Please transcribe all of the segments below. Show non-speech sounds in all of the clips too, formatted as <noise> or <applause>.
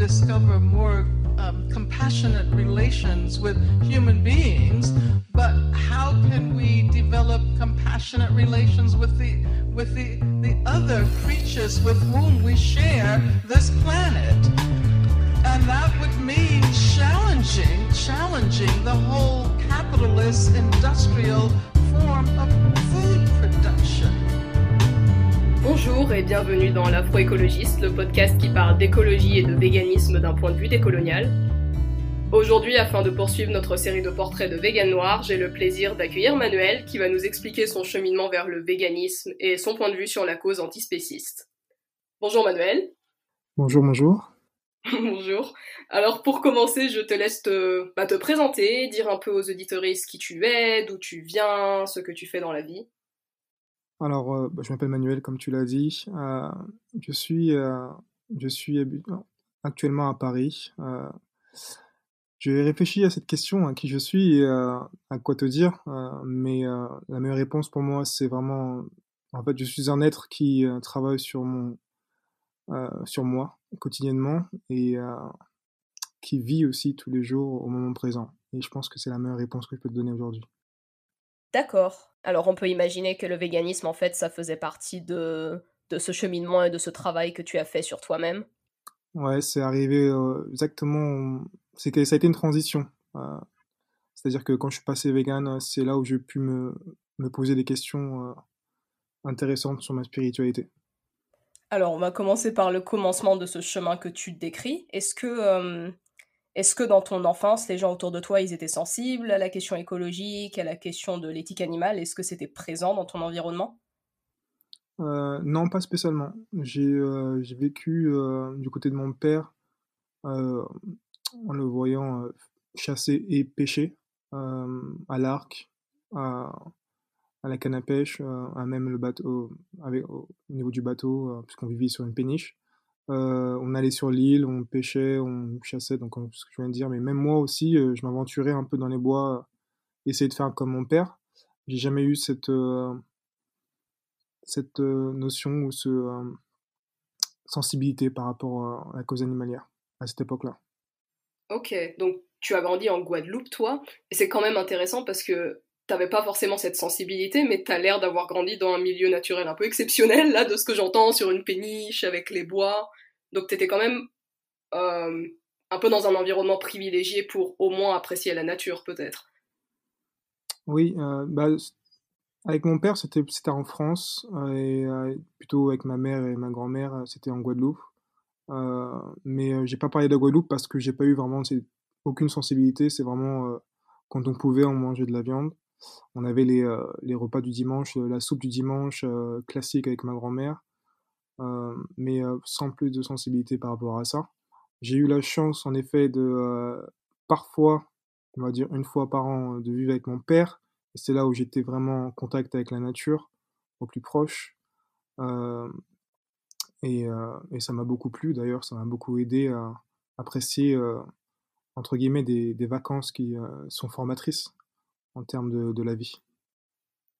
discover more um, compassionate relations with human beings, but how can we develop compassionate relations with the with the, the other creatures with whom we share this planet? And that would mean challenging, challenging the whole capitalist industrial form of food production. Bonjour et bienvenue dans l'Afroécologiste, le podcast qui parle d'écologie et de véganisme d'un point de vue décolonial. Aujourd'hui, afin de poursuivre notre série de portraits de véganes noirs, j'ai le plaisir d'accueillir Manuel qui va nous expliquer son cheminement vers le véganisme et son point de vue sur la cause antispéciste. Bonjour Manuel. Bonjour, bonjour. <laughs> Bonjour. Alors pour commencer, je te laisse te, bah, te présenter, dire un peu aux auditoristes qui tu es, d'où tu viens, ce que tu fais dans la vie. Alors, euh, bah, je m'appelle Manuel, comme tu l'as dit. Euh, je suis, euh, je suis actuellement à Paris. J'ai réfléchi à cette question, à qui je suis et à quoi te dire, mais la meilleure réponse pour moi, c'est vraiment, en fait, je suis un être qui travaille sur mon, sur moi quotidiennement et qui vit aussi tous les jours au moment présent. Et je pense que c'est la meilleure réponse que je peux te donner aujourd'hui. D'accord. Alors on peut imaginer que le véganisme, en fait, ça faisait partie de, de ce cheminement et de ce travail que tu as fait sur toi-même? Ouais, c'est arrivé euh, exactement. C'est que ça a été une transition. Euh, c'est-à-dire que quand je suis passé vegan, c'est là où j'ai pu me, me, poser des questions euh, intéressantes sur ma spiritualité. Alors, on va commencer par le commencement de ce chemin que tu décris. Est-ce que est-ce que dans ton enfance, les gens autour de toi, ils étaient sensibles à la question écologique, à la question de l'éthique animale? Est-ce que c'était présent dans ton environnement? Euh, Non, pas spécialement. J'ai euh, vécu euh, du côté de mon père en le voyant chasser et pêcher à l'arc, à, la canne à pêche, à même le au niveau du bateau, puisqu'on vivait sur une péniche. Euh, on allait sur l'île, on pêchait, on chassait, donc ce que je viens de dire. Mais même moi aussi, euh, je m'aventurais un peu dans les bois, essayer de faire comme mon père. J'ai jamais eu cette euh, cette notion ou ce sensibilité par rapport à la cause animalière à cette époque-là. Ok, donc tu as grandi en Guadeloupe, toi, et c'est quand même intéressant parce que t'avais pas forcément cette sensibilité, mais t'as l'air d'avoir grandi dans un milieu naturel un peu exceptionnel, là, de ce que j'entends sur une péniche avec les bois. Donc t'étais quand même euh, un peu dans un environnement privilégié pour au moins apprécier la nature, peut-être. Oui, euh, bah, avec mon père, c'était en France, euh, et plutôt avec ma mère et ma grand-mère, c'était en Guadeloupe. mais j'ai pas parlé de Guadeloupe parce que j'ai pas eu vraiment aucune sensibilité. C'est vraiment quand on pouvait, on mangeait de la viande. On avait les, euh, les repas du dimanche, euh, la soupe du dimanche euh, classique avec ma grand-mère, mais sans plus de sensibilité par rapport à ça. J'ai eu la chance, en effet, de parfois, on va dire une fois par an, de vivre avec mon père. C'est là où j'étais vraiment en contact avec la nature, au plus proche. et, et, ça m'a beaucoup plu d'ailleurs, ça m'a beaucoup aidé à apprécier, entre guillemets, des, des vacances qui sont formatrices en termes de, la vie.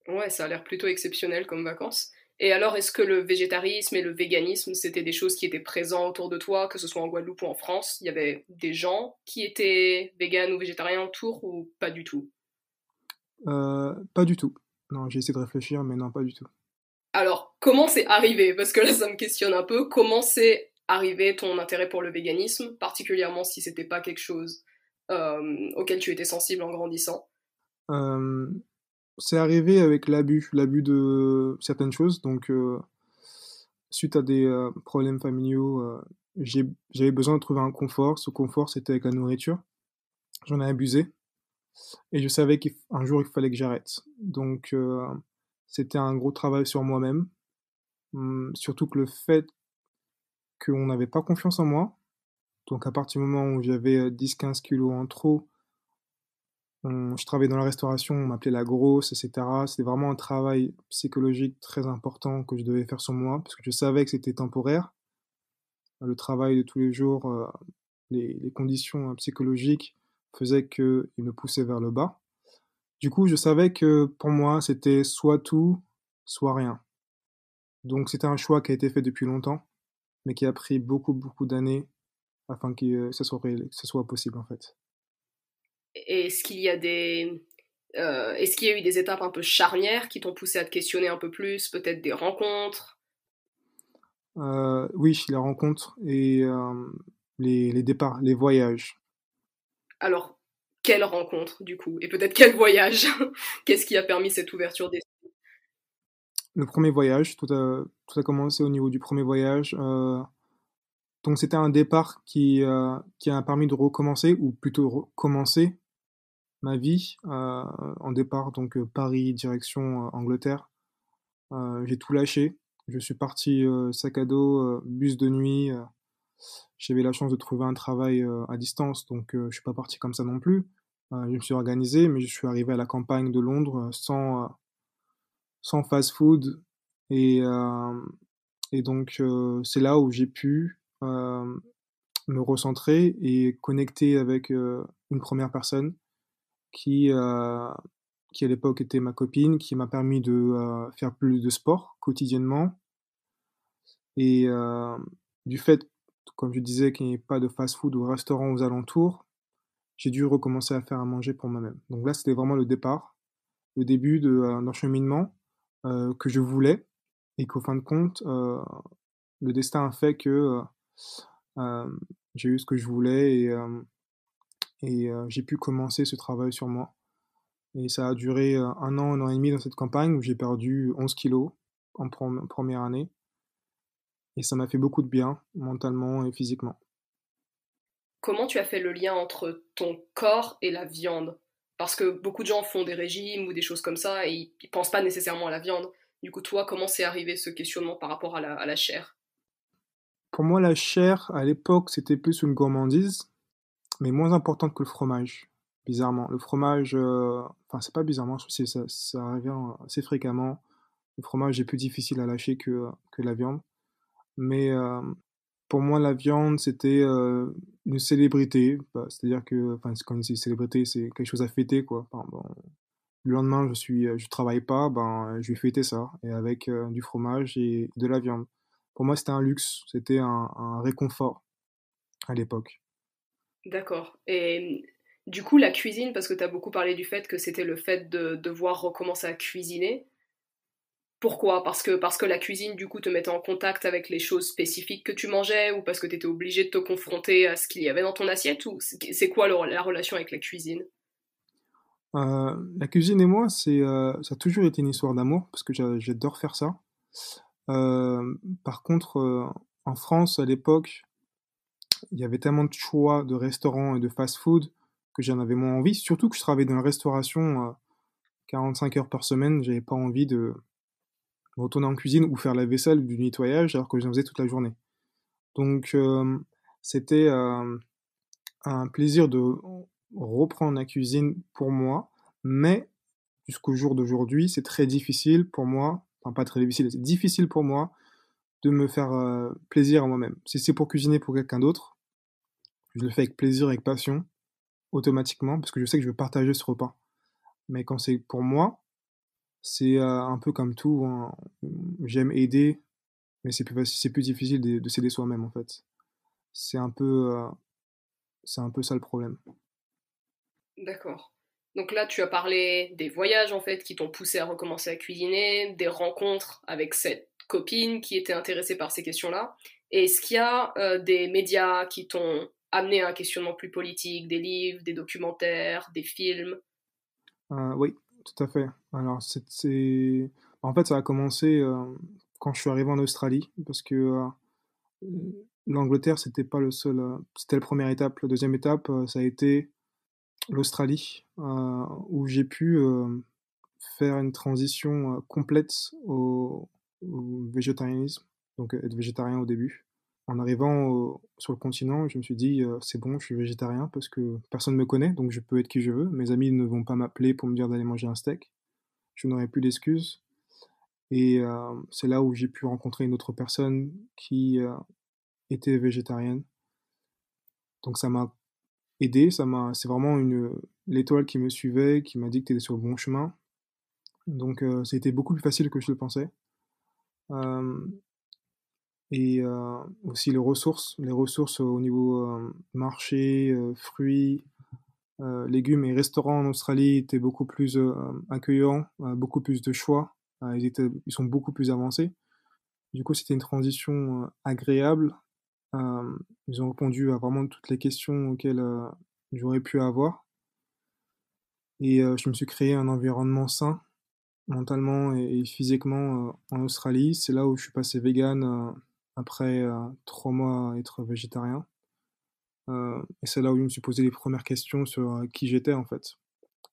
Ouais, ça a l'air plutôt exceptionnel comme vacances. Et alors, est-ce que le végétarisme et le véganisme, c'était des choses qui étaient présentes autour de toi, que ce soit en Guadeloupe ou en France? Il y avait des gens qui étaient véganes ou végétariens autour ou pas du tout? Euh, Pas du tout. Non, j'ai essayé de réfléchir, mais non, pas du tout. Alors, comment c'est arrivé? Parce que là, ça me questionne un peu. Comment c'est arrivé ton intérêt pour le véganisme, particulièrement si c'était pas quelque chose euh, auquel tu étais sensible en grandissant? C'est arrivé avec l'abus, l'abus de certaines choses. Donc, suite à des problèmes familiaux, j'avais besoin de trouver un confort. Ce confort, c'était avec la nourriture. J'en ai abusé. Et je savais qu'un jour, il fallait que j'arrête. Donc, c'était un gros travail sur moi-même. Hum, surtout que le fait qu'on n'avait pas confiance en moi, donc à partir du moment où j'avais 10-15 kilos en trop, je travaillais dans la restauration, on m'appelait la grosse, etc. C'était vraiment un travail psychologique très important que je devais faire sur moi, parce que je savais que c'était temporaire. Le travail de tous les jours, euh, les, conditions hein, psychologiques faisaient qu'il me poussait vers le bas. Du coup, je savais que pour moi, c'était soit tout, soit rien. Donc c'était un choix qui a été fait depuis longtemps, mais qui a pris beaucoup, beaucoup d'années afin que ce soit, ce soit possible en fait. Est-ce qu'il y a des est-ce qu'il y a eu des étapes un peu charnières qui t'ont poussé à te questionner un peu plus, peut-être des rencontres? Oui, les rencontres et les, les départs, les voyages. Alors, quelle rencontre du coup? Et peut-être quel voyage? <laughs> Qu'est-ce qui a permis cette ouverture d'esprit? Le premier voyage, tout a, tout a commencé au niveau du premier voyage. Euh, donc c'était un départ qui, euh, qui a permis de recommencer, ou plutôt recommencer ma vie euh, en départ, donc Paris, direction Angleterre. J'ai tout lâché. Je suis parti sac à dos, bus de nuit. J'avais la chance de trouver un travail à distance, donc je suis pas parti comme ça non plus. je me suis organisé, mais je suis arrivé à la campagne de Londres sans, sans fast-food. Et, et donc c'est là où j'ai pu me recentrer et connecter avec une première personne qui, qui à l'époque était ma copine, qui m'a permis de faire plus de sport quotidiennement. Et du fait, comme je disais, qu'il n'y ait pas de fast-food ou restaurant aux alentours, j'ai dû recommencer à faire à manger pour moi-même. Donc là, c'était vraiment le départ, le début d'un cheminement que je voulais et qu'au fin de compte, le destin a fait que j'ai eu ce que je voulais et, et j'ai pu commencer ce travail sur moi. Et ça a duré un an, un an et demi dans cette campagne où j'ai perdu 11 kilos en première année. Et ça m'a fait beaucoup de bien, mentalement et physiquement. Comment tu as fait le lien entre ton corps et la viande? Parce que beaucoup de gens font des régimes ou des choses comme ça et ils pensent pas nécessairement à la viande. Du coup, toi, comment c'est arrivé ce questionnement par rapport à la, à la chair? Pour moi, la chair, à l'époque, c'était plus une gourmandise, mais moins importante que le fromage bizarrement. Le fromage, euh, enfin, c'est pas bizarrement, ça, ça revient assez fréquemment. Le fromage est plus difficile à lâcher que, que la viande. Mais euh, pour moi, la viande, c'était euh, une célébrité. Bah, c'est-à-dire que, enfin, quand une célébrité, c'est quelque chose à fêter, quoi. le lendemain, je suis, je travaille pas, ben, je vais fêter ça. Et avec du fromage et de la viande. Pour moi, c'était un luxe, c'était un réconfort à l'époque. D'accord. Et du coup, la cuisine, parce que tu as beaucoup parlé du fait que c'était le fait de devoir recommencer à cuisiner. Pourquoi? Parce que, parce que la cuisine, du coup, te mettait en contact avec les choses spécifiques que tu mangeais, ou parce que tu étais obligé de te confronter à ce qu'il y avait dans ton assiette, ou c'est quoi la relation avec la cuisine? Euh, La cuisine et moi, c'est, euh, ça a toujours été une histoire d'amour, parce que j'adore faire ça. Euh, par contre, en France, à l'époque, il y avait tellement de choix de restaurants et de fast-food que j'en avais moins envie. Surtout que je travaillais dans la restauration 45 euh, heures par semaine, j'avais pas envie de retourner en cuisine ou faire la vaisselle ou du nettoyage alors que j'en faisais toute la journée. Donc euh, c'était euh, un plaisir de reprendre la cuisine pour moi, mais jusqu'au jour d'aujourd'hui, c'est très difficile pour moi, enfin pas très difficile, c'est difficile pour moi de me faire plaisir à moi-même. Si c'est pour cuisiner pour quelqu'un d'autre, je le fais avec plaisir, avec passion, automatiquement parce que je sais que je veux partager ce repas. Mais quand c'est pour moi, c'est euh, un peu comme tout. Hein. J'aime aider, mais c'est plus, difficile de, de s'aider soi-même en fait. C'est un peu, euh, c'est un peu ça le problème. D'accord. Donc là, tu as parlé des voyages en fait qui t'ont poussé à recommencer à cuisiner, des rencontres avec cette copine qui était intéressée par ces questions-là. Est-ce qu'il y a euh, des médias qui t'ont amener un questionnement plus politique, des livres, des documentaires, des films? Euh, Oui, tout à fait. Alors, c'est, en fait, ça a commencé euh, quand je suis arrivé en Australie, parce que l'Angleterre, c'était pas le seul, c'était la première étape. La deuxième étape, ça a été l'Australie, où j'ai pu faire une transition complète au, au végétarianisme, donc être végétarien au début en arrivant sur le continent, je me suis dit, euh, c'est bon, je suis végétarien parce que personne ne me connaît, donc je peux être qui je veux. Mes amis ne vont pas m'appeler pour me dire d'aller manger un steak. Je n'aurai plus d'excuses. Et euh, c'est là où j'ai pu rencontrer une autre personne qui euh, était végétarienne. Donc ça m'a aidé, ça m'a, c'est vraiment une l'étoile qui me suivait, qui m'a dit que tu étais sur le bon chemin. Donc c'était beaucoup plus facile que je le pensais. Et aussi les ressources, les ressources au niveau marché, fruits, légumes et restaurants en Australie étaient beaucoup plus accueillants, beaucoup plus de choix, ils, étaient, ils sont beaucoup plus avancés. Du coup, c'était une transition agréable. ils ont répondu à vraiment toutes les questions auxquelles j'aurais pu avoir. Et je me suis créé un environnement sain, mentalement et, physiquement en Australie. C'est là où je suis passé vegan après trois mois à être végétarien. et c'est là où je me suis posé les premières questions sur qui j'étais en fait.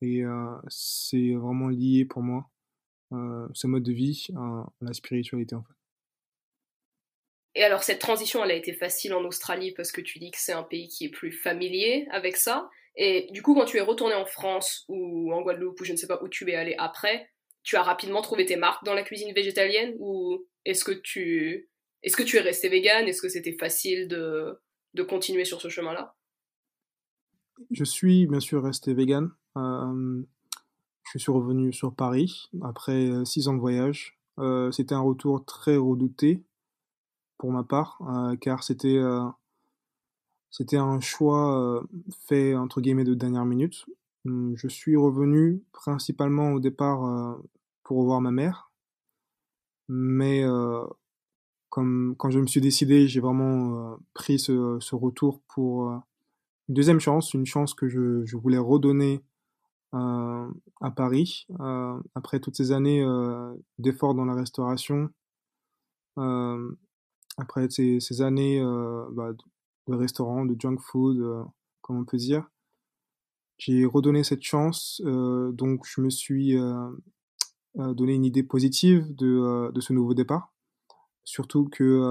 Et c'est vraiment lié pour moi, ce mode de vie, à la spiritualité en fait. Et alors cette transition, elle a été facile en Australie parce que tu dis que c'est un pays qui est plus familier avec ça. Et du coup, quand tu es retourné en France ou en Guadeloupe ou je ne sais pas où tu es allé après, tu as rapidement trouvé tes marques dans la cuisine végétalienne ou est-ce que tu est-ce que tu es resté vegan Est-ce que c'était facile de, de continuer sur ce chemin-là? Je suis bien sûr resté vegan. Euh, je suis revenu sur Paris après euh, six ans de voyage. Euh, c'était un retour très redouté pour ma part, car c'était c'était un choix fait entre guillemets de dernière minute. Hum, je suis revenu principalement au départ pour revoir ma mère, mais comme quand je me suis décidé, j'ai vraiment pris ce, retour pour une deuxième chance, une chance que je, voulais redonner euh, à Paris euh, après toutes ces années euh, d'efforts dans la restauration après ces, ces années euh, bah, de restaurant, de junk food, euh, comme on peut dire, j'ai redonné cette chance, euh, donc je me suis donné une idée positive de, de ce nouveau départ. Surtout que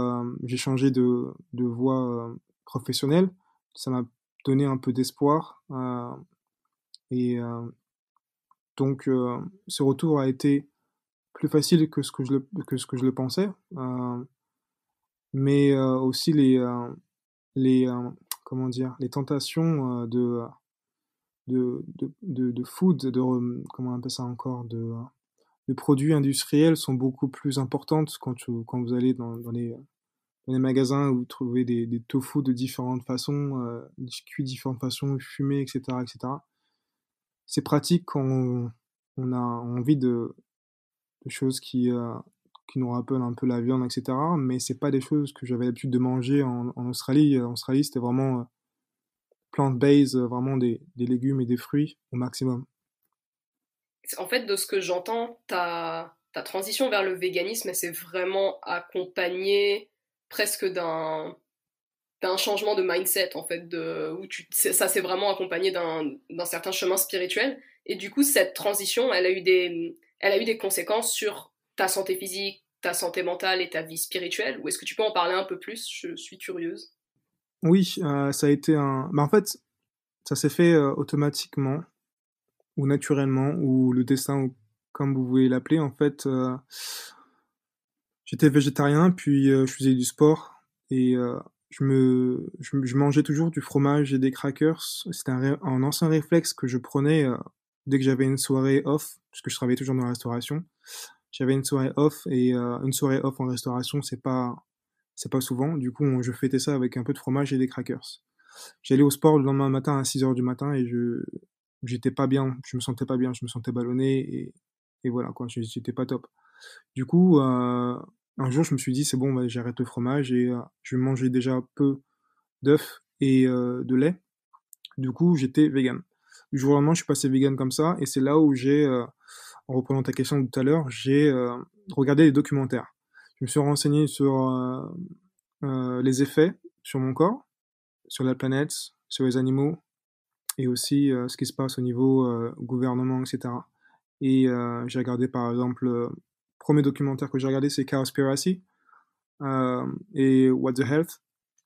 j'ai changé de, voie professionnelle, ça m'a donné un peu d'espoir. et donc ce retour a été plus facile que ce que je le, que ce que je le pensais mais euh, aussi les, euh, euh, comment dire, les tentations de, de, de, de, food, de, comment on appelle ça encore, de, de produits industriels sont beaucoup plus importantes quand, vous allez dans, les, magasins où vous trouvez des, des tofu de différentes façons, euh, cuits de différentes façons, fumés, etc. etc. C'est pratique quand on, a envie de, choses qui, qui nous rappellent un peu la viande, etc. Mais c'est pas des choses que j'avais l'habitude de manger en, Australie. En Australie, c'était vraiment euh, plant-based, euh, vraiment des, légumes et des fruits au maximum. En fait, de ce que j'entends, ta, transition vers le véganisme, elle s'est vraiment accompagnée presque d'un changement de mindset en fait de où ça s'est vraiment accompagné d'un d'un certain chemin spirituel et du coup cette transition elle a eu des elle a eu des conséquences sur ta santé physique, ta santé mentale et ta vie spirituelle Ou est-ce que tu peux en parler un peu plus? Je suis curieuse. Oui, euh, ça a été un. Bah, en fait, ça s'est fait euh, automatiquement ou naturellement ou le destin, comme vous voulez l'appeler. En fait, euh, j'étais végétarien, puis je faisais du sport et je me, je, mangeais toujours du fromage et des crackers. C'était un, un, ancien réflexe que je prenais dès que j'avais une soirée off, parce que je travaillais toujours dans la restauration j'avais une soirée off et euh, une soirée off en restauration, c'est pas c'est pas souvent. Du coup, je fêtais ça avec un peu de fromage et des crackers. J'allais au sport le lendemain matin à 6 heures du matin et je j'étais pas bien, je me sentais pas bien, je me sentais ballonné et, et voilà quoi, j'étais pas top. Du coup, euh, un jour, je me suis dit c'est bon, bah, j'arrête le fromage et euh, je mangeais déjà peu d'œufs et de lait. Du coup, j'étais vegan. Du jour au lendemain, je suis passé vegan comme ça et c'est là où j'ai en reprenant ta question de tout à l'heure, j'ai euh, regardé des documentaires. Je me suis renseigné sur euh, euh, les effets sur mon corps, sur la planète, sur les animaux, et aussi ce qui se passe au niveau gouvernement, etc. Et j'ai regardé par exemple, le premier documentaire que j'ai regardé, c'est Cowspiracy et What the Health.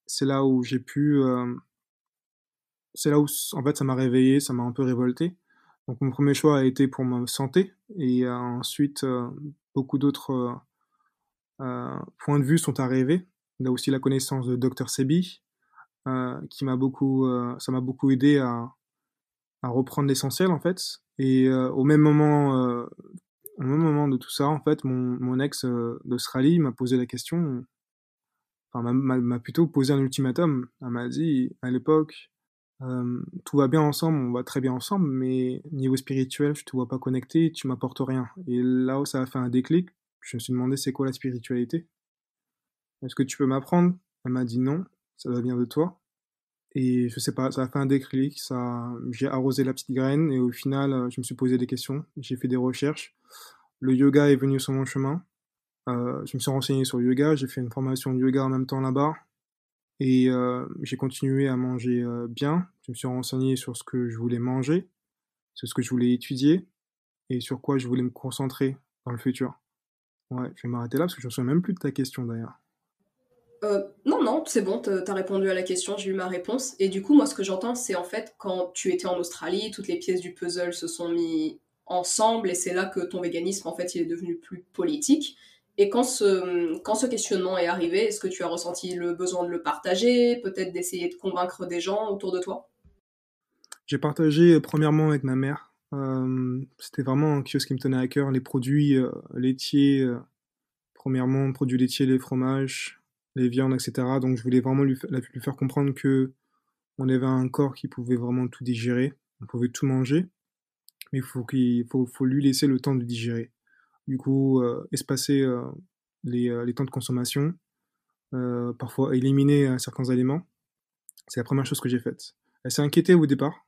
C'est là où j'ai pu c'est là où en fait ça m'a réveillé, ça m'a un peu révolté. Donc mon premier choix a été pour ma santé et euh, ensuite euh, beaucoup d'autres euh, points de vue sont arrivés. Y a aussi la connaissance de Dr Sebi qui m'a beaucoup, ça m'a beaucoup aidé à, à reprendre l'essentiel en fait. Et au même moment, au même moment de tout ça, en fait, mon, mon ex d'Australie m'a posé la question enfin, m'a plutôt posé un ultimatum. Elle m'a dit, à l'époque, euh, tout va bien ensemble, on va très bien ensemble, mais niveau spirituel, je te vois pas connecté, tu m'apportes rien. Et là où ça a fait un déclic, je me suis demandé c'est quoi la spiritualité? Est-ce que tu peux m'apprendre? Elle m'a dit non, ça doit venir de toi. Et je sais pas, ça a fait un déclic, ça, j'ai arrosé la petite graine et au final, je me suis posé des questions, j'ai fait des recherches. Le yoga est venu sur mon chemin. Euh, je me suis renseigné sur le yoga, j'ai fait une formation de yoga en même temps là-bas. Et euh, j'ai continué à manger euh, bien. Je me suis renseigné sur ce que je voulais manger, sur ce que je voulais étudier et sur quoi je voulais me concentrer dans le futur. Ouais, je vais m'arrêter là parce que je ne me souviens même plus de ta question d'ailleurs. Euh, non, non, c'est bon, t'as répondu à la question, j'ai eu ma réponse. Et du coup, moi, ce que j'entends, c'est en fait, quand tu étais en Australie, toutes les pièces du puzzle se sont mises ensemble, et c'est là que ton véganisme, en fait, il est devenu plus politique. Et quand ce, questionnement est arrivé, est-ce que tu as ressenti le besoin de le partager, peut-être d'essayer de convaincre des gens autour de toi? J'ai partagé euh, premièrement avec ma mère. Euh, c'était vraiment quelque chose qui me tenait à cœur, les produits laitiers, premièrement, produits laitiers, les fromages, les viandes, etc. Donc je voulais vraiment lui, faire comprendre que on avait un corps qui pouvait vraiment tout digérer, on pouvait tout manger, mais il faut, faut, lui laisser le temps de digérer du coup euh, espacer euh, les, euh, les, temps de consommation, parfois éliminer certains aliments. C'est la première chose que j'ai faite. Elle s'est inquiétée au départ,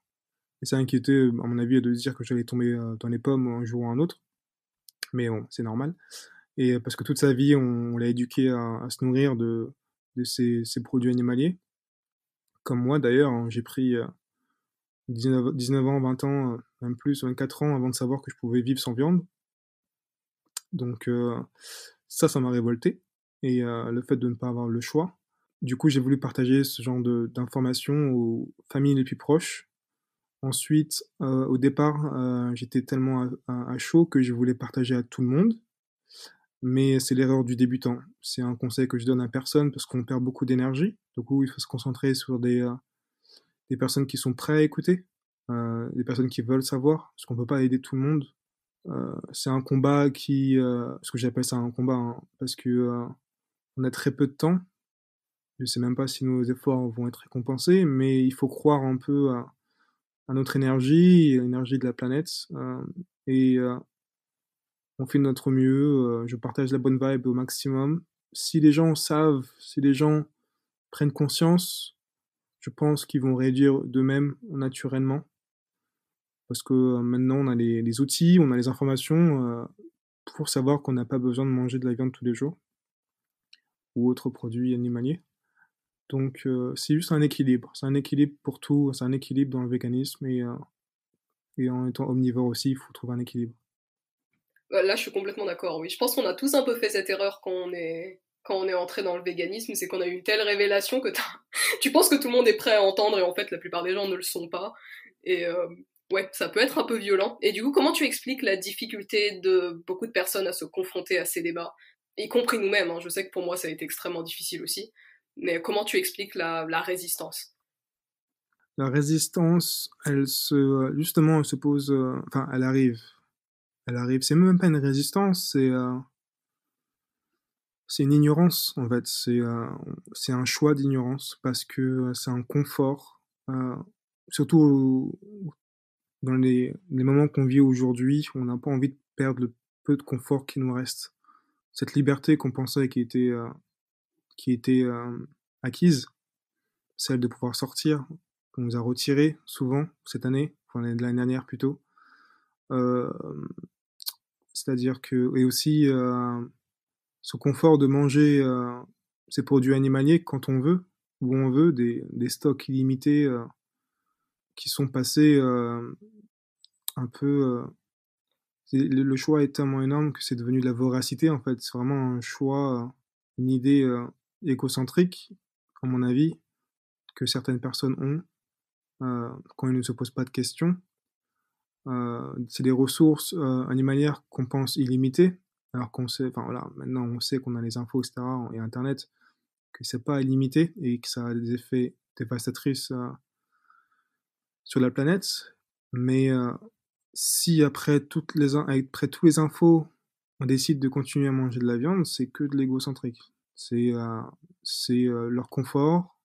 et s'est inquiétée, à mon avis, de dire que j'allais tomber dans les pommes un jour ou un autre. Mais bon, c'est normal. Et parce que toute sa vie, on, l'a éduqué à, se nourrir de, de ces, produits animaliers. Comme moi d'ailleurs, hein, j'ai pris 19, 19, ans, 20 ans, même plus, 24 ans avant de savoir que je pouvais vivre sans viande. Donc euh, ça, ça m'a révolté. Et euh, le fait de ne pas avoir le choix. Du coup, j'ai voulu partager ce genre d'informations aux familles les plus proches. Ensuite, euh, au départ, j'étais tellement à, chaud que je voulais partager à tout le monde. Mais c'est l'erreur du débutant. C'est un conseil que je donne à personne parce qu'on perd beaucoup d'énergie. Du coup, il faut se concentrer sur des, des personnes qui sont prêtes à écouter, des personnes qui veulent savoir, parce qu'on ne peut pas aider tout le monde. Euh, c'est un combat qui, euh, ce que j'appelle ça un combat, hein, parce que euh, on a très peu de temps. Je sais même pas si nos efforts vont être récompensés, mais il faut croire un peu à, notre énergie, l'énergie de la planète, et on fait de notre mieux. je partage la bonne vibe au maximum. Si les gens savent, si les gens prennent conscience, je pense qu'ils vont réduire d'eux-mêmes naturellement parce que euh, maintenant on a les, outils, on a les informations euh, pour savoir qu'on n'a pas besoin de manger de la viande tous les jours ou autres produits animaliers. Donc euh, c'est juste un équilibre, c'est un équilibre pour tout, c'est un équilibre dans le véganisme et, et en étant omnivore aussi, il faut trouver un équilibre. Là, je suis complètement d'accord, oui. Je pense qu'on a tous un peu fait cette erreur quand on est, quand on est entré dans le véganisme, c'est qu'on a eu une telle révélation que <laughs> tu penses que tout le monde est prêt à entendre et en fait la plupart des gens ne le sont pas. Et, ouais, ça peut être un peu violent. Et du coup, comment tu expliques la difficulté de beaucoup de personnes à se confronter à ces débats, y compris nous-mêmes hein? Je sais que pour moi, ça a été extrêmement difficile aussi. Mais comment tu expliques la, résistance? La résistance, elle se, justement, elle se pose, euh, enfin, elle arrive. Elle arrive. C'est même pas une résistance, c'est, euh, une ignorance en fait. C'est, euh, c'est un choix d'ignorance parce que c'est un confort. surtout dans les, moments qu'on vit aujourd'hui, on n'a pas envie de perdre le peu de confort qui nous reste. Cette liberté qu'on pensait qui était, euh, qui était euh, acquise, celle de pouvoir sortir, qu'on nous a retiré souvent cette année, enfin l'année dernière plutôt. Euh, C'est-à-dire que, et aussi euh, ce confort de manger ces produits animaliers quand on veut, où on veut, des, des stocks illimités qui sont passés euh, un peu. Euh, le, choix est tellement énorme que c'est devenu de la voracité en fait. C'est vraiment un choix, une idée euh, égocentrique, à mon avis, que certaines personnes ont quand ils ne se posent pas de questions. C'est des ressources animalières qu'on pense illimitées, alors qu'on sait, enfin voilà, maintenant on sait qu'on a les infos, etc., et Internet, que c'est pas illimité et que ça a des effets dévastatrices sur la planète. Mais euh, si après, toutes les, après tous les infos, on décide de continuer à manger de la viande, c'est que de l'égocentrique. C'est c'est leur confort,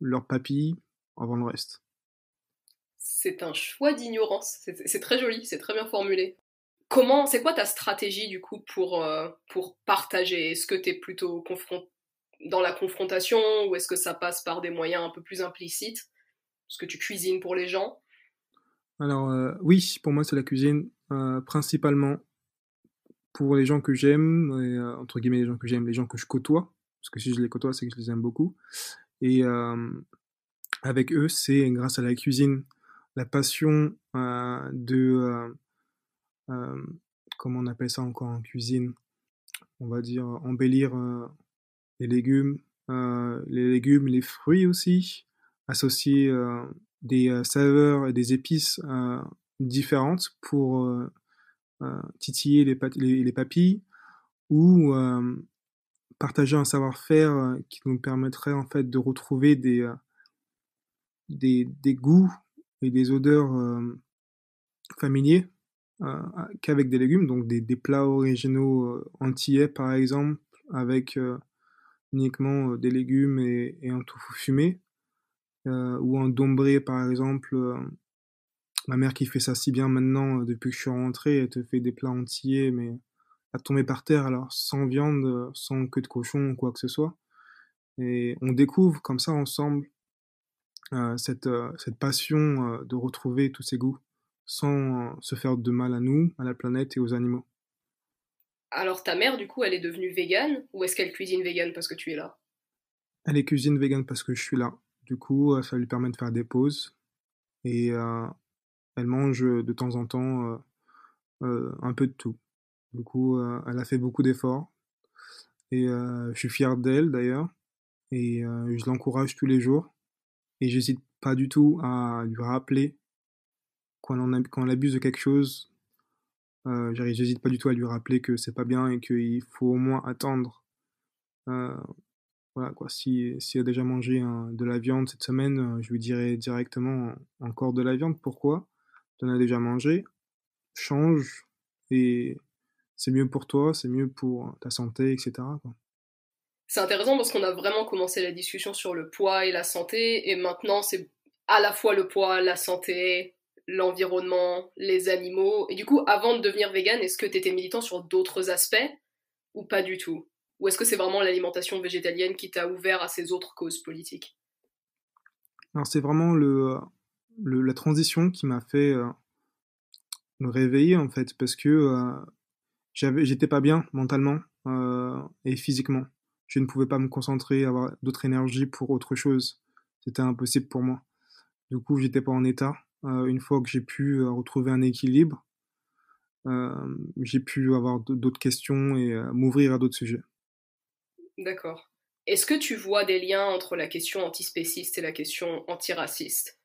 leur papille avant le reste. C'est un choix d'ignorance. C'est très joli, c'est très bien formulé. Comment, c'est quoi ta stratégie du coup pour, pour partager? Est-ce que tu es plutôt dans la confrontation ou est-ce que ça passe par des moyens un peu plus implicites? Est-ce que tu cuisines pour les gens Alors oui, pour moi c'est la cuisine principalement pour les gens que j'aime, euh, entre guillemets les gens que j'aime, les gens que je côtoie, parce que si je les côtoie, c'est que je les aime beaucoup. Et euh, avec eux, c'est grâce à la cuisine, la passion euh, de, comment on appelle ça encore en cuisine, on va dire embellir les légumes, les légumes, les fruits aussi, associer des saveurs et des épices différentes pour euh, titiller les, les, papilles ou euh, partager un savoir-faire euh, qui nous permettrait en fait de retrouver des goûts et des odeurs familiers qu'avec des légumes, donc des, plats originaux antillais par exemple, avec uniquement des légumes et, un tofu fumé, ou un dombré par exemple ma mère qui fait ça si bien maintenant, euh, depuis que je suis rentré, elle te fait des plats entiers, mais à tomber par terre, alors sans viande, euh, sans queue de cochon ou quoi que ce soit. Et on découvre comme ça ensemble euh, cette, cette passion de retrouver tous ces goûts sans se faire de mal à nous, à la planète et aux animaux. Alors ta mère, du coup, elle est devenue végane ou est-ce qu'elle cuisine végane parce que tu es là? Elle est cuisine végane parce que je suis là. Du coup, ça lui permet de faire des pauses. Et elle mange de temps en temps un peu de tout. Du coup, elle a fait beaucoup d'efforts. Et je suis fier d'elle d'ailleurs. Et je l'encourage tous les jours. Et j'hésite pas du tout à lui rappeler quand, on abuse de quelque chose. Euh, j'hésite pas du tout à lui rappeler que c'est pas bien et qu'il faut au moins attendre. voilà quoi, si, si a déjà mangé de la viande cette semaine, je lui dirai directement encore de la viande. Pourquoi? Tu en as déjà mangé, change et c'est mieux pour toi, c'est mieux pour ta santé, etc. C'est intéressant parce qu'on a vraiment commencé la discussion sur le poids et la santé et maintenant c'est à la fois le poids, la santé, l'environnement, les animaux. Et du coup, avant de devenir vegan, est-ce que tu étais militant sur d'autres aspects ou pas du tout? Ou est-ce que c'est vraiment l'alimentation végétalienne qui t'a ouvert à ces autres causes politiques? Alors c'est vraiment le, la transition qui m'a fait euh, me réveiller en fait parce que euh, j'étais pas bien mentalement euh, et physiquement je ne pouvais pas me concentrer avoir d'autres énergies pour autre chose. C'était impossible pour moi. Du coup j'étais pas en état. Une fois que j'ai pu retrouver un équilibre j'ai pu avoir d'autres questions et m'ouvrir à d'autres sujets. D'accord. Est-ce que tu vois des liens entre la question antispéciste et la question antiraciste?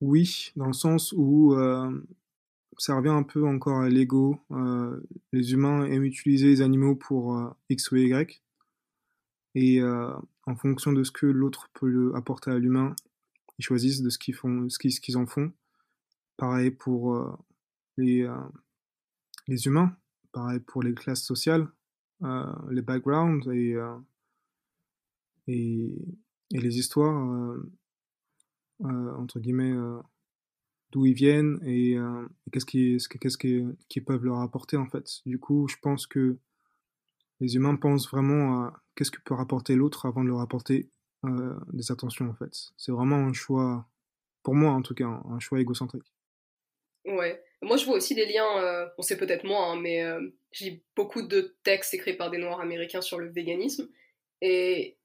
Oui, dans le sens où euh, ça revient un peu encore à l'ego. Euh, les humains aiment utiliser les animaux pour euh, X ou Y. Et en fonction de ce que l'autre peut apporter à l'humain, ils choisissent de ce qu'ils en font. Pareil pour les, humains, pareil pour les classes sociales, les backgrounds et, et, les histoires euh, entre guillemets, euh, d'où ils viennent et, euh, qu'est-ce qu'ils qu'est-ce peuvent leur apporter en fait. Du coup, je pense que les humains pensent vraiment à qu'est-ce que peut rapporter l'autre avant de leur apporter des attentions en fait. C'est vraiment un choix, pour moi en tout cas, un choix égocentrique. Ouais. Moi, je vois aussi des liens, on sait peut-être moins, hein, mais j'ai beaucoup de textes écrits par des Noirs américains sur le véganisme. Et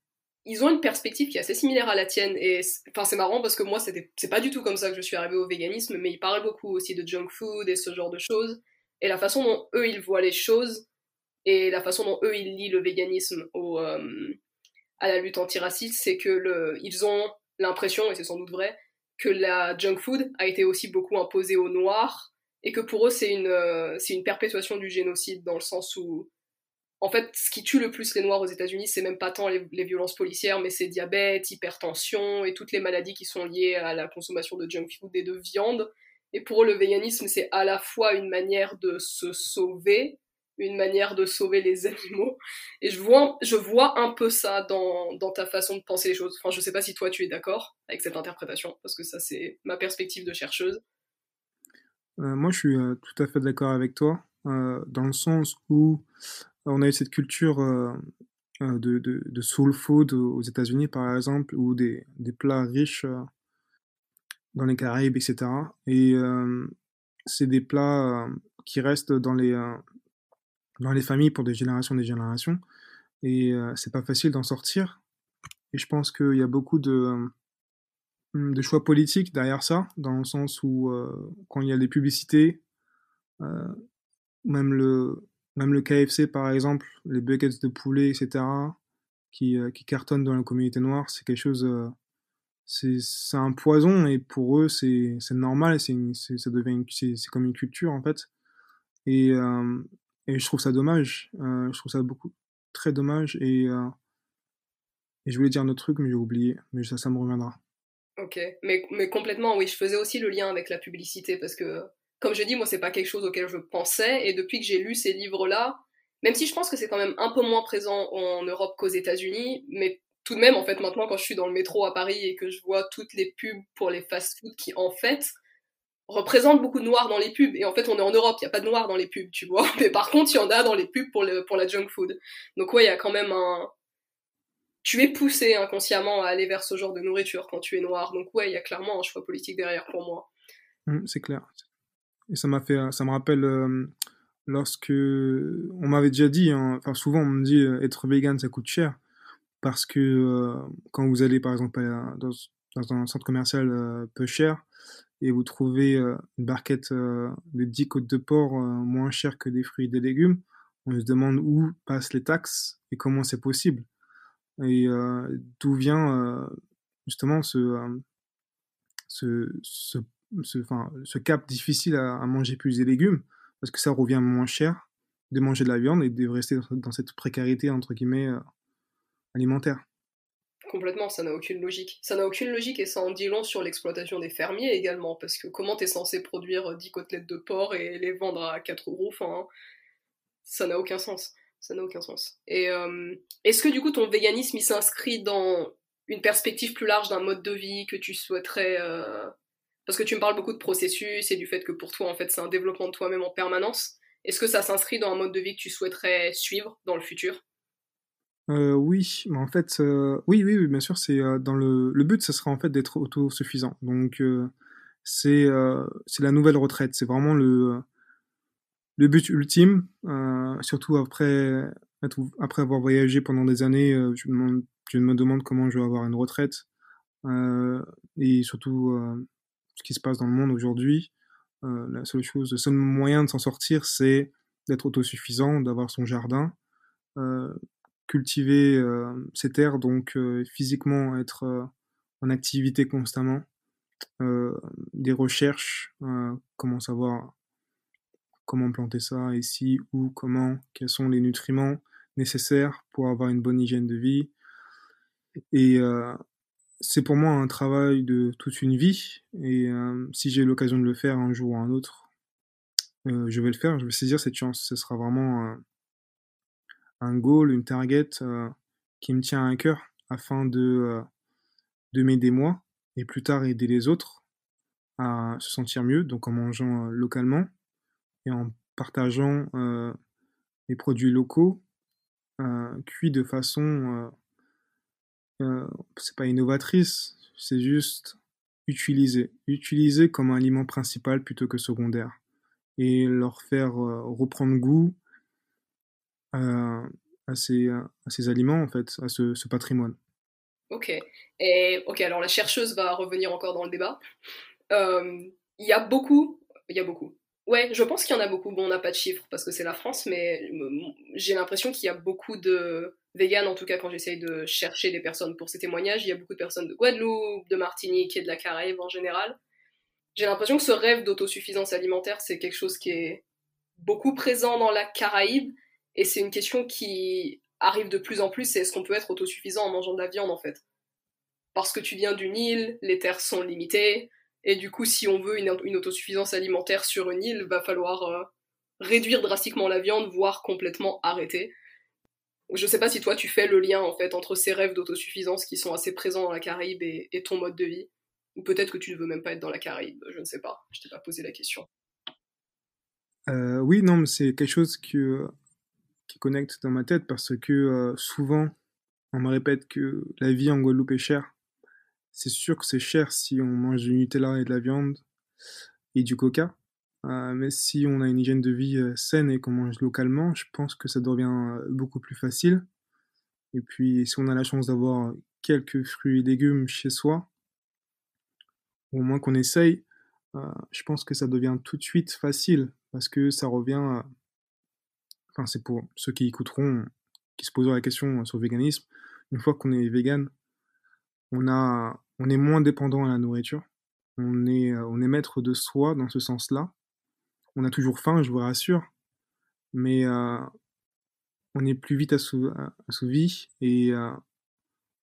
ils ont une perspective qui est assez similaire à la tienne. Et enfin, c'est marrant parce que moi, c'est pas du tout comme ça que je suis arrivée au véganisme, mais ils parlent beaucoup aussi de junk food et ce genre de choses. Et la façon dont eux, ils voient les choses et la façon dont eux, ils lient le véganisme au, euh, à la lutte antiraciste, c'est que le, ils ont l'impression, et c'est sans doute vrai, que la junk food a été aussi beaucoup imposée aux Noirs et que pour eux, c'est une, euh, c'est une perpétuation du génocide dans le sens où en fait, ce qui tue le plus les Noirs aux États-Unis, c'est même pas tant les, violences policières, mais c'est diabète, hypertension et toutes les maladies qui sont liées à la consommation de junk food et de viande. Et pour eux, le véganisme, c'est à la fois une manière de se sauver, une manière de sauver les animaux. Et je vois, je vois un peu ça dans, dans ta façon de penser les choses. Enfin, je sais pas si toi tu es d'accord avec cette interprétation, parce que ça c'est ma perspective de chercheuse. Euh, moi, je suis euh, tout à fait d'accord avec toi, euh, dans le sens où on a eu cette culture de, de, de, soul food aux États-Unis, par exemple, ou des, plats riches dans les Caraïbes, etc. Et c'est des plats qui restent dans les, familles pour des générations et des générations. Et c'est pas facile d'en sortir. Et je pense qu'il y a beaucoup de, choix politiques derrière ça, dans le sens où euh, quand il y a des publicités, euh, même le même le KFC par exemple, les buckets de poulet, etc., qui, euh, qui cartonnent dans la communauté noire, c'est quelque chose, c'est c'est un poison et pour eux c'est normal, c'est comme une culture en fait. Et et je trouve ça dommage, je trouve ça beaucoup très dommage et je voulais dire un autre truc mais j'ai oublié, mais ça ça me reviendra. Ok, mais complètement, oui, je faisais aussi le lien avec la publicité parce que, comme je dis, moi, c'est pas quelque chose auquel je pensais et depuis que j'ai lu ces livres-là, même si je pense que c'est quand même un peu moins présent en Europe qu'aux États-Unis, mais tout de même, en fait, maintenant, quand je suis dans le métro à Paris et que je vois toutes les pubs pour les fast-food qui, en fait, représentent beaucoup de noirs dans les pubs. Et en fait, on est en Europe, il n'y a pas de noirs dans les pubs, tu vois. <laughs> Mais par contre, il y en a dans les pubs pour, le, pour la junk food. Donc ouais, il y a quand même un, tu es poussé inconsciemment à aller vers ce genre de nourriture quand tu es noir. Donc ouais, il y a clairement un choix politique derrière pour moi. Mmh, c'est clair. Et ça m'a fait, ça me rappelle euh, lorsque on m'avait déjà dit, hein, enfin souvent on me dit euh, être vegan ça coûte cher. Parce que euh, quand vous allez par exemple dans, dans un centre commercial peu cher et vous trouvez une barquette de 10 côtes de porc moins cher que des fruits et des légumes, on se demande où passent les taxes et comment c'est possible. Et d'où vient justement ce, ce, ce, enfin, ce cap difficile à, manger plus des légumes, parce que ça revient moins cher de manger de la viande et de rester dans cette précarité, entre guillemets, alimentaire. Complètement, ça n'a aucune logique. Ça n'a aucune logique et ça en dit long sur l'exploitation des fermiers également, parce que comment t'es censé produire 10 côtelettes de porc et les vendre à 4 euros, enfin, ça n'a aucun sens ça n'a aucun sens. Et euh, est-ce que du coup ton véganisme il s'inscrit dans une perspective plus large d'un mode de vie que tu souhaiterais euh, parce que tu me parles beaucoup de processus et du fait que pour toi en fait c'est un développement de toi-même en permanence. Est-ce que ça s'inscrit dans un mode de vie que tu souhaiterais suivre dans le futur? Euh, oui, en fait, oui, oui, oui, bien sûr, c'est dans le, but, ce sera en fait d'être autosuffisant. Donc, c'est c'est la nouvelle retraite. C'est vraiment le le but ultime, euh, surtout après, après avoir voyagé pendant des années, euh, je, me je, me demande comment je vais avoir une retraite euh, et surtout euh, ce qui se passe dans le monde aujourd'hui. Euh, la seule chose, le seul moyen de s'en sortir, c'est d'être autosuffisant, d'avoir son jardin, cultiver ses terres, donc physiquement être en activité constamment, des recherches, comment savoir comment planter ça, ici, où, comment, quels sont les nutriments nécessaires pour avoir une bonne hygiène de vie. Et euh, c'est pour moi un travail de toute une vie. Et euh, si j'ai l'occasion de le faire un jour ou un autre, euh, je vais le faire. Je vais saisir cette chance. Ce sera vraiment un goal, une target qui me tient à cœur afin de, de m'aider moi et plus tard aider les autres à se sentir mieux, donc en mangeant localement, et en partageant euh, les produits locaux euh, cuits de façon euh, c'est pas innovatrice, c'est juste utiliser, utiliser comme aliment principal plutôt que secondaire et leur faire reprendre goût à, ces, à ces aliments en fait, à ce, ce patrimoine. Ok. Et ok, alors la chercheuse va revenir encore dans le débat. Il y a beaucoup, il y a beaucoup. Ouais, je pense qu'il y en a beaucoup. Bon, on n'a pas de chiffres parce que c'est la France, mais j'ai l'impression qu'il y a beaucoup de véganes, en tout cas quand j'essaye de chercher des personnes pour ces témoignages, il y a beaucoup de personnes de Guadeloupe, de Martinique et de la Caraïbe en général. J'ai l'impression que ce rêve d'autosuffisance alimentaire, c'est quelque chose qui est beaucoup présent dans la Caraïbe, et c'est une question qui arrive de plus en plus, c'est est-ce qu'on peut être autosuffisant en mangeant de la viande en fait? Parce que tu viens d'une île, les terres sont limitées, et du coup, si on veut une, autosuffisance alimentaire sur une île, va falloir euh, réduire drastiquement la viande, voire complètement arrêter. Je sais pas si toi tu fais le lien en fait entre ces rêves d'autosuffisance qui sont assez présents dans la Caraïbe et, ton mode de vie. Ou peut-être que tu ne veux même pas être dans la Caraïbe, je ne sais pas, je t'ai pas posé la question. Euh, oui, non, mais c'est quelque chose qui, qui connecte dans ma tête parce que euh, souvent on me répète que la vie en Guadeloupe est chère. C'est sûr que c'est cher si on mange du Nutella et de la viande et du coca. Euh, mais si on a une hygiène de vie euh, saine et qu'on mange localement, je pense que ça devient euh, beaucoup plus facile. Et puis, si on a la chance d'avoir quelques fruits et légumes chez soi, au moins qu'on essaye, je pense que ça devient tout de suite facile parce que ça revient. Enfin, c'est pour ceux qui écouteront, qui se poseront la question sur le véganisme. Une fois qu'on est vegan, on, a, on est moins dépendant à la nourriture. On est, on est maître de soi dans ce sens-là on a toujours faim, je vous rassure, mais euh, on est plus vite assouvi et euh,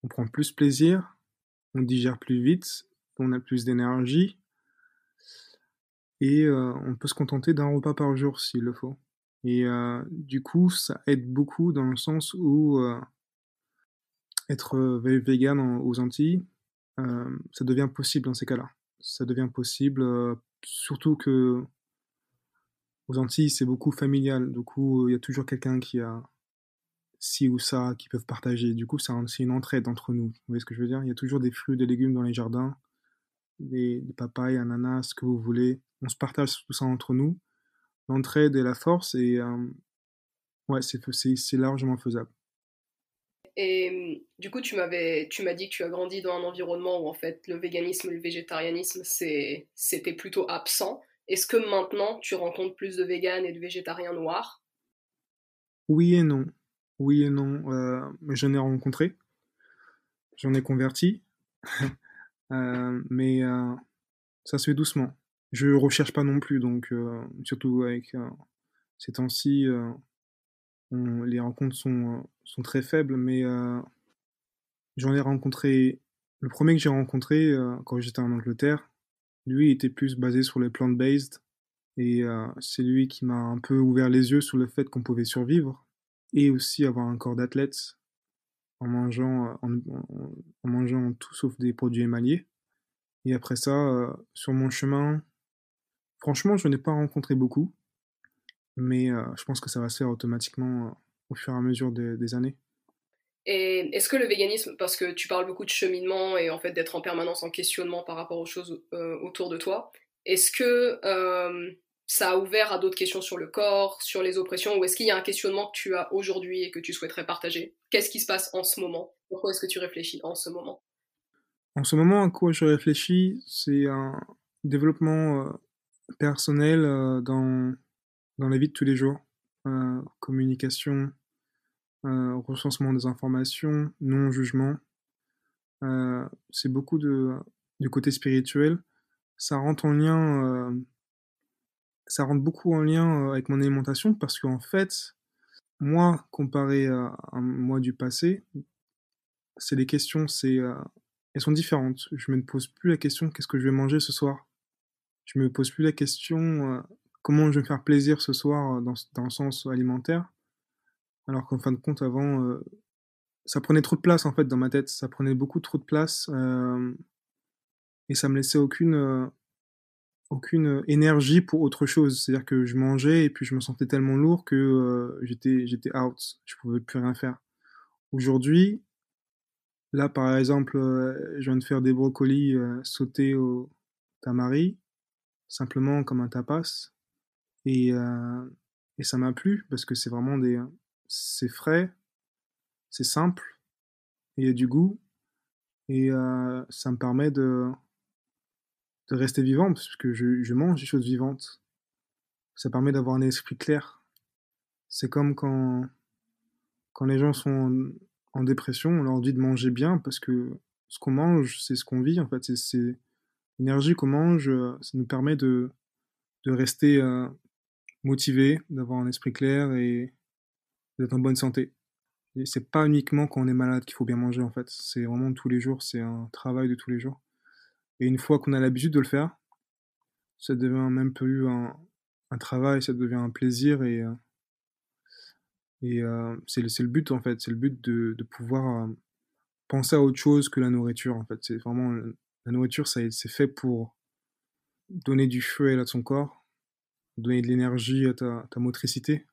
on prend plus plaisir, on digère plus vite, on a plus d'énergie et euh, on peut se contenter d'un repas par jour s'il le faut. Et du coup, ça aide beaucoup dans le sens où être vegan aux Antilles, ça devient possible dans ces cas-là. Ça devient possible, surtout que aux Antilles, c'est beaucoup familial. Du coup, il y a toujours quelqu'un qui a ci ou ça qui peuvent partager. Du coup, c'est une entraide entre nous. Vous voyez ce que je veux dire? Il y a toujours des fruits, des légumes dans les jardins, des, des papayes, ananas, ce que vous voulez. On se partage tout ça entre nous. L'entraide et la force, et euh, ouais, c'est largement faisable. Et du coup, tu m'avais, tu m'as dit que tu as grandi dans un environnement où en fait le véganisme et le végétarianisme c'était plutôt absent. Est-ce que maintenant tu rencontres plus de véganes et de végétariens noirs? Oui et non. Oui et non. Euh, j'en ai rencontré. J'en ai converti. <laughs> Euh, mais euh, ça se fait doucement. Je recherche pas non plus, donc surtout avec ces temps-ci, les rencontres sont, sont très faibles, mais j'en ai rencontré. Le premier que j'ai rencontré quand j'étais en Angleterre, lui était plus basé sur les plant-based et euh, c'est lui qui m'a un peu ouvert les yeux sur le fait qu'on pouvait survivre et aussi avoir un corps d'athlète en mangeant, euh, en, mangeant tout sauf des produits émaillés. Et après ça, euh, sur mon chemin, franchement, je n'ai pas rencontré beaucoup, mais je pense que ça va se faire automatiquement au fur et à mesure des années. Et est-ce que le véganisme, parce que tu parles beaucoup de cheminement et en fait d'être en permanence en questionnement par rapport aux choses euh, autour de toi, est-ce que euh, ça a ouvert à d'autres questions sur le corps, sur les oppressions, ou est-ce qu'il y a un questionnement que tu as aujourd'hui et que tu souhaiterais partager? Qu'est-ce qui se passe en ce moment? Pourquoi est-ce que tu réfléchis en ce moment? En ce moment, à quoi je réfléchis, c'est un développement euh, personnel dans, dans la vie de tous les jours. communication, euh, recensement des informations, non-jugement. Euh, c'est beaucoup de, du côté spirituel. Ça rentre en lien, euh, ça rentre beaucoup en lien avec mon alimentation parce qu'en fait, moi, comparé à un mois du passé, c'est les questions, c'est, elles sont différentes. Je me pose plus la question qu'est-ce que je vais manger ce soir? Je me pose plus la question comment je vais me faire plaisir ce soir dans, dans le sens alimentaire. Alors qu'en fin de compte, avant, euh, ça prenait trop de place en fait dans ma tête. Ça prenait beaucoup trop de place euh, et ça me laissait aucune euh, aucune énergie pour autre chose. C'est-à-dire que je mangeais et puis je me sentais tellement lourd que j'étais j'étais out. Je pouvais plus rien faire. Aujourd'hui, là par exemple, je viens de faire des brocolis sautés au tamari, simplement comme un tapas, et et ça m'a plu parce que c'est vraiment des c'est frais, c'est simple, il y a du goût, et euh, ça me permet de, de rester vivant, parce que je, je mange des choses vivantes. Ça permet d'avoir un esprit clair. C'est comme quand, quand les gens sont en, dépression, on leur dit de manger bien, parce que ce qu'on mange, c'est ce qu'on vit, en fait. C'est l'énergie qu'on mange, ça nous permet de, de rester euh, motivé, d'avoir un esprit clair et, d'être en bonne santé. Et c'est pas uniquement quand on est malade qu'il faut bien manger en fait, c'est vraiment tous les jours, c'est un travail de tous les jours. Et une fois qu'on a l'habitude de le faire, ça devient même plus un, un travail, ça devient un plaisir et, et c'est le, but en fait, c'est le but de, pouvoir penser à autre chose que la nourriture en fait. C'est vraiment la nourriture, ça c'est fait pour donner du feu à ton corps, donner de l'énergie à ta, motricité, euh,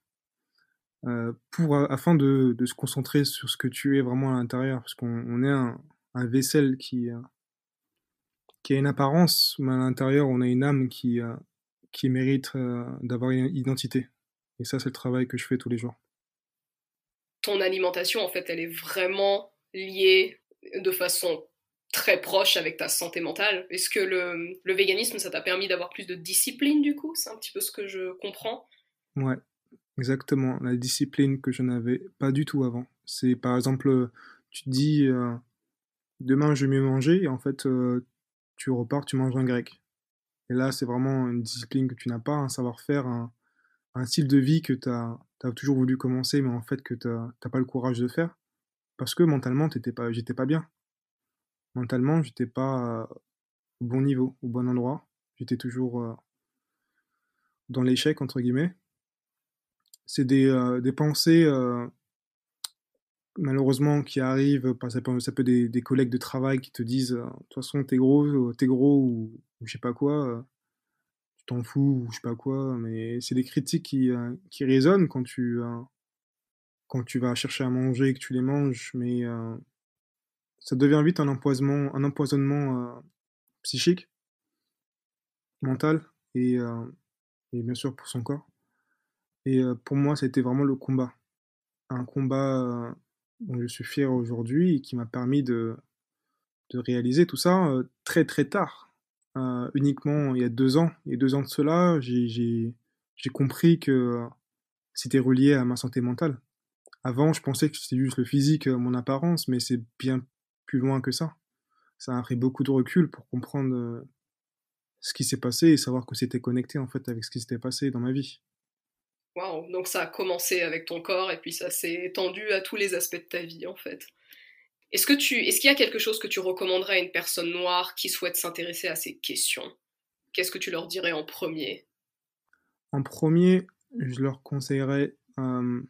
pour afin de, de, se concentrer sur ce que tu es vraiment à l'intérieur, parce qu'on est un, un, vaisselle qui qui a une apparence, mais à l'intérieur on a une âme qui qui mérite euh, d'avoir une identité. Et ça, c'est le travail que je fais tous les jours. Ton alimentation, en fait, elle est vraiment lié de façon très proche avec ta santé mentale. Est-ce que le, le, véganisme, ça t'a permis d'avoir plus de discipline du coup? C'est un petit peu ce que je comprends. Ouais, exactement. La discipline que je n'avais pas du tout avant. C'est par exemple, tu te dis euh, demain je vais mieux manger et en fait euh, tu repars, tu manges un grec. Et là, c'est vraiment une discipline que tu n'as pas, un savoir-faire, un, style de vie que tu as, toujours voulu commencer, mais en fait que tu n'as pas le courage de faire parce que mentalement, t'étais pas, j'étais pas bien. Mentalement, j'étais pas au bon niveau, au bon endroit. J'étais toujours euh, dans l'échec, entre guillemets. C'est des, euh, pensées, euh, malheureusement, qui arrivent, ça peut, ça peut des, collègues de travail qui te disent, de toute façon, t'es gros, t'es gros, ou, je sais pas quoi, tu t'en fous, ou je sais pas quoi, mais c'est des critiques qui, qui résonnent quand tu quand tu vas chercher à manger et que tu les manges, mais euh, ça devient vite un empoisonnement, un empoisonnement euh, psychique, mental et, euh, et, bien sûr pour son corps. Et pour moi, c'était vraiment le combat. Un combat dont je suis fier aujourd'hui et qui m'a permis de, de réaliser tout ça très très tard. uniquement il y a deux ans, et deux ans de cela, j'ai compris que c'était relié à ma santé mentale. Avant, je pensais que c'était juste le physique, euh, mon apparence, mais c'est bien plus loin que ça. Ça a pris beaucoup de recul pour comprendre euh, ce qui s'est passé et savoir que c'était connecté en fait avec ce qui s'était passé dans ma vie. Donc ça a commencé avec ton corps et puis ça s'est étendu à tous les aspects de ta vie en fait. Est-ce que tu, est-ce qu'il y a quelque chose que tu recommanderais à une personne noire qui souhaite s'intéresser à ces questions? Qu'est-ce que tu leur dirais en premier? En premier, je leur conseillerais euh,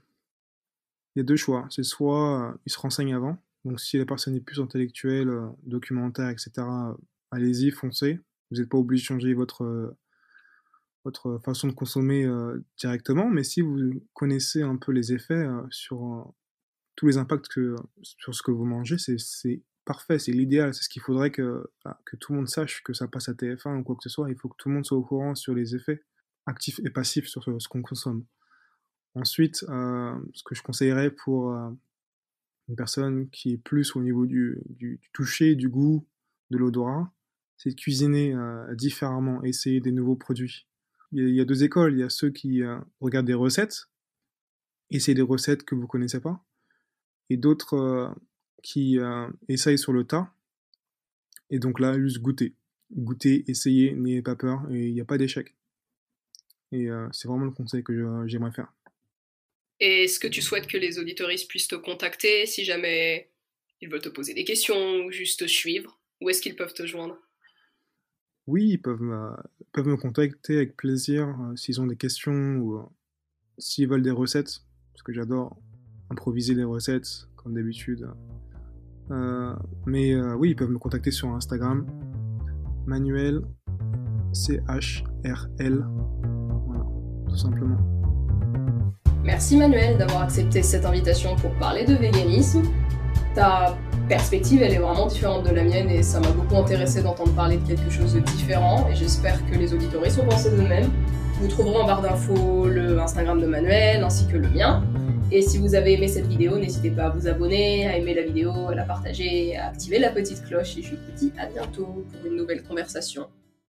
il y a deux choix. C'est soit euh, ils se renseignent avant, donc si la personne est plus intellectuelle, euh, documentaire, etc., allez-y, foncez. Vous n'êtes pas obligé de changer votre, votre façon de consommer directement, mais si vous connaissez un peu les effets sur tous les impacts que, sur ce que vous mangez, c'est parfait, c'est l'idéal, c'est ce qu'il faudrait que, bah, que tout le monde sache que ça passe à TF1 ou quoi que ce soit. Il faut que tout le monde soit au courant sur les effets actifs et passifs sur ce qu'on consomme. Ensuite, ce que je conseillerais pour une personne qui est plus au niveau du, toucher, du goût, de l'odorat, c'est de cuisiner différemment, essayer des nouveaux produits. Il y, a, deux écoles, il y a ceux qui regardent des recettes, essayer des recettes que vous connaissez pas, et d'autres qui essayent sur le tas, et donc là, juste goûter. Goûter, essayer, n'ayez pas peur, et il n'y a pas d'échec. Et c'est vraiment le conseil que j'aimerais faire. Est-ce que tu souhaites que les auditoristes puissent te contacter si jamais ils veulent te poser des questions ou juste te suivre? Où est-ce qu'ils peuvent te joindre? Oui, ils peuvent me, contacter avec plaisir euh, s'ils ont des questions ou euh, s'ils veulent des recettes, parce que j'adore improviser des recettes, comme d'habitude. Euh, mais oui, ils peuvent me contacter sur Instagram, Manuel, C-H-R-L, voilà, tout simplement. Merci Manuel d'avoir accepté cette invitation pour parler de véganisme. Ta perspective, elle est vraiment différente de la mienne et ça m'a beaucoup intéressé d'entendre parler de quelque chose de différent et j'espère que les auditeurs sont pensés de même. Vous trouverez en barre d'infos le Instagram de Manuel ainsi que le mien. Et si vous avez aimé cette vidéo, n'hésitez pas à vous abonner, à aimer la vidéo, à la partager, à activer la petite cloche et je vous dis à bientôt pour une nouvelle conversation.